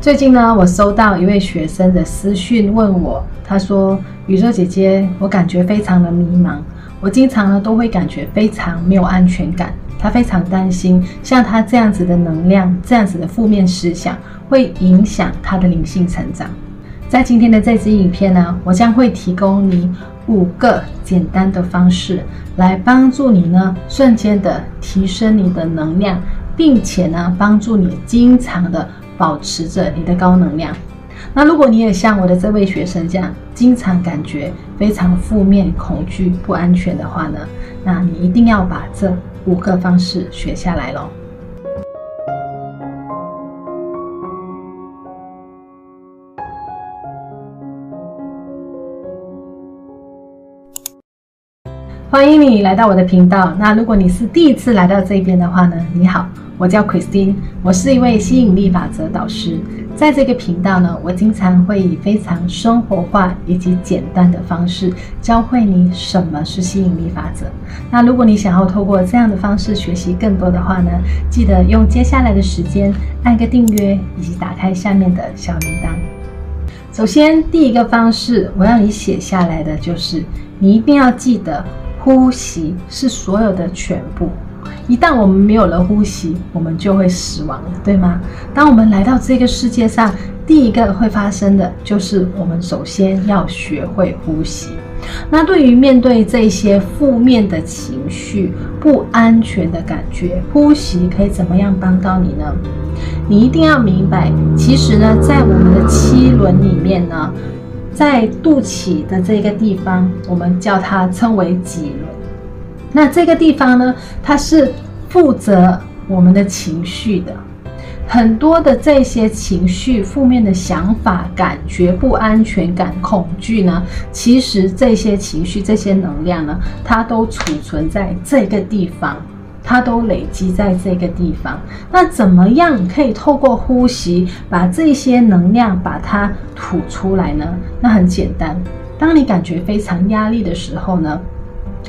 最近呢，我收到一位学生的私讯问我，他说：“宇宙姐姐，我感觉非常的迷茫，我经常呢都会感觉非常没有安全感。他非常担心，像他这样子的能量，这样子的负面思想，会影响他的灵性成长。”在今天的这支影片呢，我将会提供你五个简单的方式，来帮助你呢瞬间的提升你的能量，并且呢帮助你经常的。保持着你的高能量。那如果你也像我的这位学生这样，经常感觉非常负面、恐惧、不安全的话呢，那你一定要把这五个方式学下来喽。欢迎你来到我的频道。那如果你是第一次来到这边的话呢，你好。我叫 Christine，我是一位吸引力法则导师。在这个频道呢，我经常会以非常生活化以及简单的方式教会你什么是吸引力法则。那如果你想要透过这样的方式学习更多的话呢，记得用接下来的时间按个订阅，以及打开下面的小铃铛。首先，第一个方式我要你写下来的就是，你一定要记得，呼吸是所有的全部。一旦我们没有了呼吸，我们就会死亡，对吗？当我们来到这个世界上，第一个会发生的就是我们首先要学会呼吸。那对于面对这些负面的情绪、不安全的感觉，呼吸可以怎么样帮到你呢？你一定要明白，其实呢，在我们的七轮里面呢，在肚脐的这个地方，我们叫它称为脊轮。那这个地方呢，它是负责我们的情绪的，很多的这些情绪、负面的想法、感觉、不安全感、恐惧呢，其实这些情绪、这些能量呢，它都储存在这个地方，它都累积在这个地方。那怎么样可以透过呼吸把这些能量把它吐出来呢？那很简单，当你感觉非常压力的时候呢，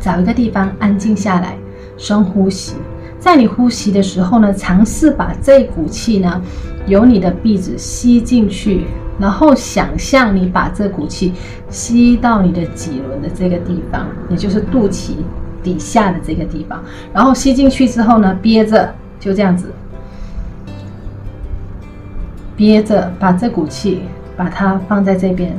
找一个地方安静下来，深呼吸。在你呼吸的时候呢，尝试把这股气呢，由你的鼻子吸进去，然后想象你把这股气吸到你的脊轮的这个地方，也就是肚脐底下的这个地方。然后吸进去之后呢，憋着，就这样子，憋着，把这股气把它放在这边。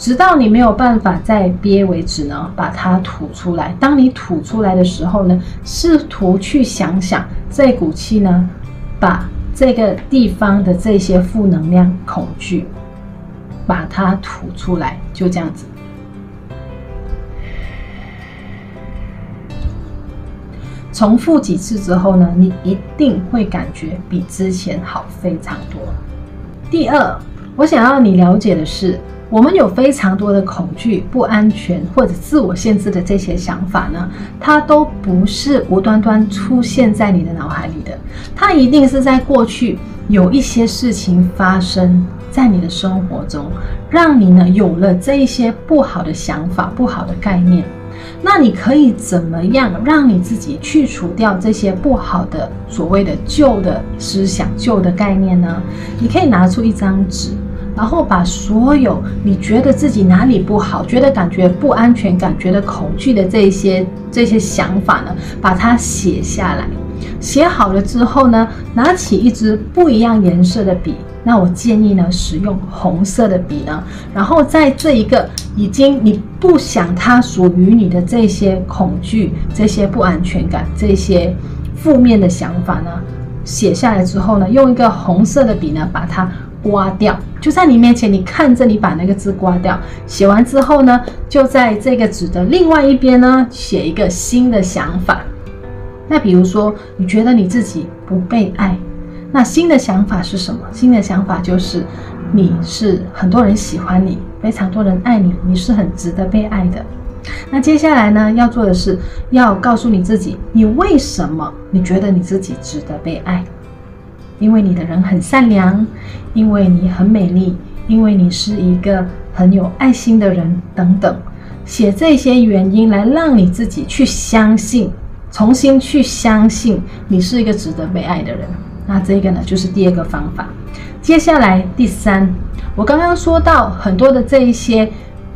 直到你没有办法再憋为止呢，把它吐出来。当你吐出来的时候呢，试图去想想这股气呢，把这个地方的这些负能量、恐惧，把它吐出来，就这样子。重复几次之后呢，你一定会感觉比之前好非常多。第二，我想要你了解的是。我们有非常多的恐惧、不安全或者自我限制的这些想法呢，它都不是无端端出现在你的脑海里的，它一定是在过去有一些事情发生在你的生活中，让你呢有了这一些不好的想法、不好的概念。那你可以怎么样让你自己去除掉这些不好的所谓的旧的思想、旧的概念呢？你可以拿出一张纸。然后把所有你觉得自己哪里不好、觉得感觉不安全感、觉得恐惧的这些这些想法呢，把它写下来。写好了之后呢，拿起一支不一样颜色的笔。那我建议呢，使用红色的笔呢。然后在这一个已经你不想它属于你的这些恐惧、这些不安全感、这些负面的想法呢，写下来之后呢，用一个红色的笔呢，把它。刮掉，就在你面前，你看着你把那个字刮掉。写完之后呢，就在这个纸的另外一边呢，写一个新的想法。那比如说，你觉得你自己不被爱，那新的想法是什么？新的想法就是，你是很多人喜欢你，非常多人爱你，你是很值得被爱的。那接下来呢，要做的是要告诉你自己，你为什么你觉得你自己值得被爱？因为你的人很善良，因为你很美丽，因为你是一个很有爱心的人，等等，写这些原因来让你自己去相信，重新去相信你是一个值得被爱的人。那这个呢，就是第二个方法。接下来第三，我刚刚说到很多的这一些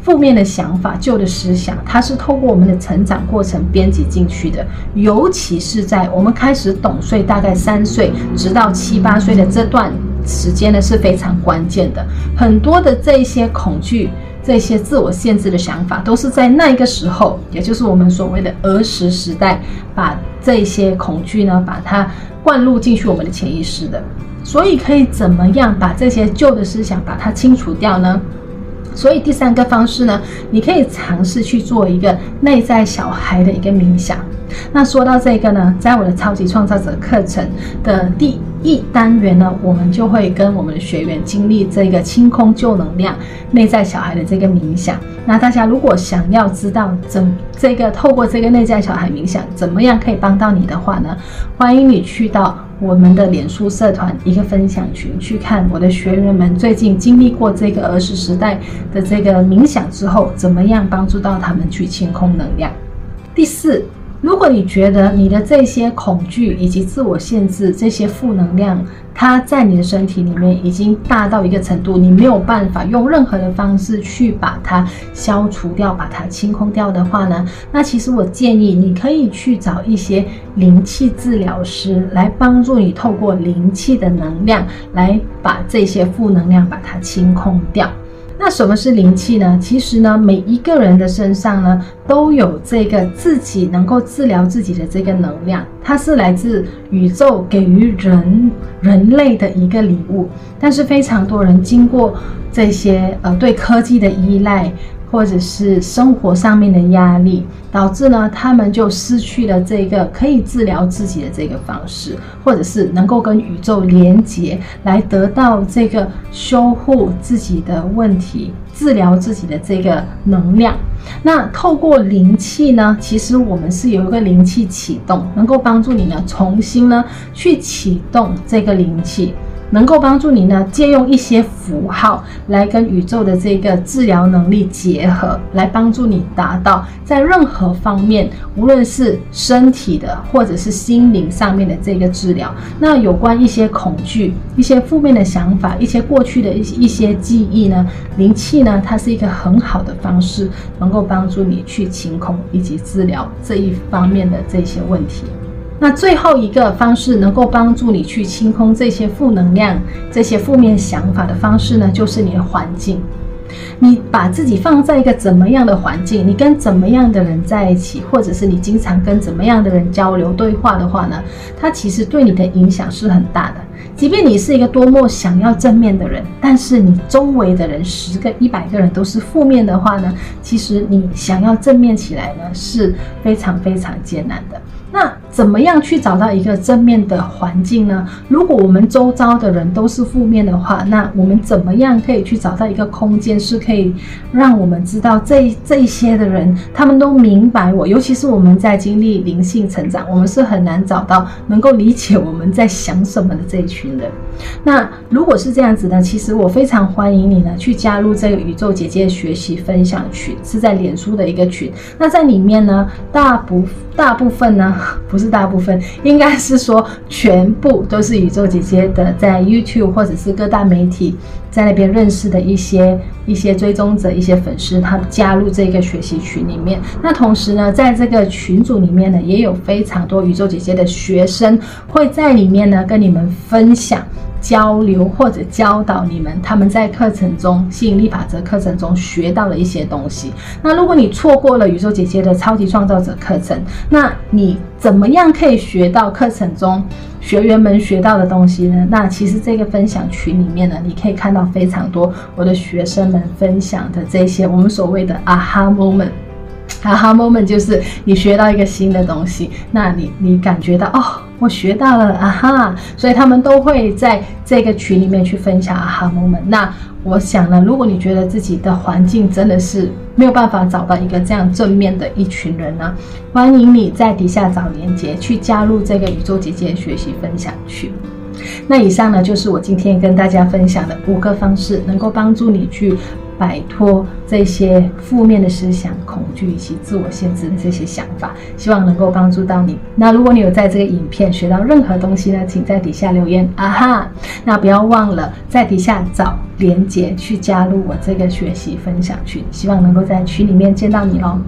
负面的想法、旧的思想，它是透过我们的成长过程编辑进去的，尤其是在我们开始懂岁，大概三岁直到七八岁的这段时间呢，是非常关键的。很多的这些恐惧、这些自我限制的想法，都是在那个时候，也就是我们所谓的儿时时代，把这些恐惧呢，把它灌入进去我们的潜意识的。所以可以怎么样把这些旧的思想把它清除掉呢？所以第三个方式呢，你可以尝试去做一个内在小孩的一个冥想。那说到这个呢，在我的超级创造者课程的第一单元呢，我们就会跟我们的学员经历这个清空旧能量、内在小孩的这个冥想。那大家如果想要知道怎这个透过这个内在小孩冥想怎么样可以帮到你的话呢，欢迎你去到。我们的脸书社团一个分享群，去看我的学员们最近经历过这个儿时时代的这个冥想之后，怎么样帮助到他们去清空能量。第四。如果你觉得你的这些恐惧以及自我限制这些负能量，它在你的身体里面已经大到一个程度，你没有办法用任何的方式去把它消除掉、把它清空掉的话呢，那其实我建议你可以去找一些灵气治疗师来帮助你，透过灵气的能量来把这些负能量把它清空掉。那什么是灵气呢？其实呢，每一个人的身上呢，都有这个自己能够治疗自己的这个能量，它是来自宇宙给予人人类的一个礼物。但是非常多人经过这些呃对科技的依赖。或者是生活上面的压力，导致呢，他们就失去了这个可以治疗自己的这个方式，或者是能够跟宇宙连接，来得到这个修护自己的问题、治疗自己的这个能量。那透过灵气呢，其实我们是有一个灵气启动，能够帮助你呢，重新呢去启动这个灵气。能够帮助你呢，借用一些符号来跟宇宙的这个治疗能力结合，来帮助你达到在任何方面，无论是身体的或者是心灵上面的这个治疗。那有关一些恐惧、一些负面的想法、一些过去的一一些记忆呢，灵气呢，它是一个很好的方式，能够帮助你去清空以及治疗这一方面的这些问题。那最后一个方式能够帮助你去清空这些负能量、这些负面想法的方式呢，就是你的环境。你把自己放在一个怎么样的环境，你跟怎么样的人在一起，或者是你经常跟怎么样的人交流对话的话呢，它其实对你的影响是很大的。即便你是一个多么想要正面的人，但是你周围的人十个、一百个人都是负面的话呢，其实你想要正面起来呢，是非常非常艰难的。那怎么样去找到一个正面的环境呢？如果我们周遭的人都是负面的话，那我们怎么样可以去找到一个空间，是可以让我们知道这这些的人他们都明白我？尤其是我们在经历灵性成长，我们是很难找到能够理解我们在想什么的这一群人。那如果是这样子呢，其实我非常欢迎你呢去加入这个宇宙姐姐学习分享群，是在脸书的一个群。那在里面呢，大部大部分呢。不是大部分，应该是说全部都是宇宙姐姐的，在 YouTube 或者是各大媒体在那边认识的一些一些追踪者、一些粉丝，他们加入这个学习群里面。那同时呢，在这个群组里面呢，也有非常多宇宙姐姐的学生会在里面呢跟你们分享。交流或者教导你们，他们在课程中吸引力法则课程中学到了一些东西。那如果你错过了宇宙姐姐的超级创造者课程，那你怎么样可以学到课程中学员们学到的东西呢？那其实这个分享群里面呢，你可以看到非常多我的学生们分享的这些我们所谓的 aha moment。aha moment 就是你学到一个新的东西，那你你感觉到哦。我学到了啊哈，所以他们都会在这个群里面去分享啊哈 moment。那我想呢，如果你觉得自己的环境真的是没有办法找到一个这样正面的一群人呢，欢迎你在底下找连接去加入这个宇宙姐姐学习分享群。那以上呢，就是我今天跟大家分享的五个方式，能够帮助你去摆脱这些负面的思想、恐惧以及自我限制的这些想法，希望能够帮助到你。那如果你有在这个影片学到任何东西呢，请在底下留言啊哈。那不要忘了在底下找连接去加入我这个学习分享群，希望能够在群里面见到你哦。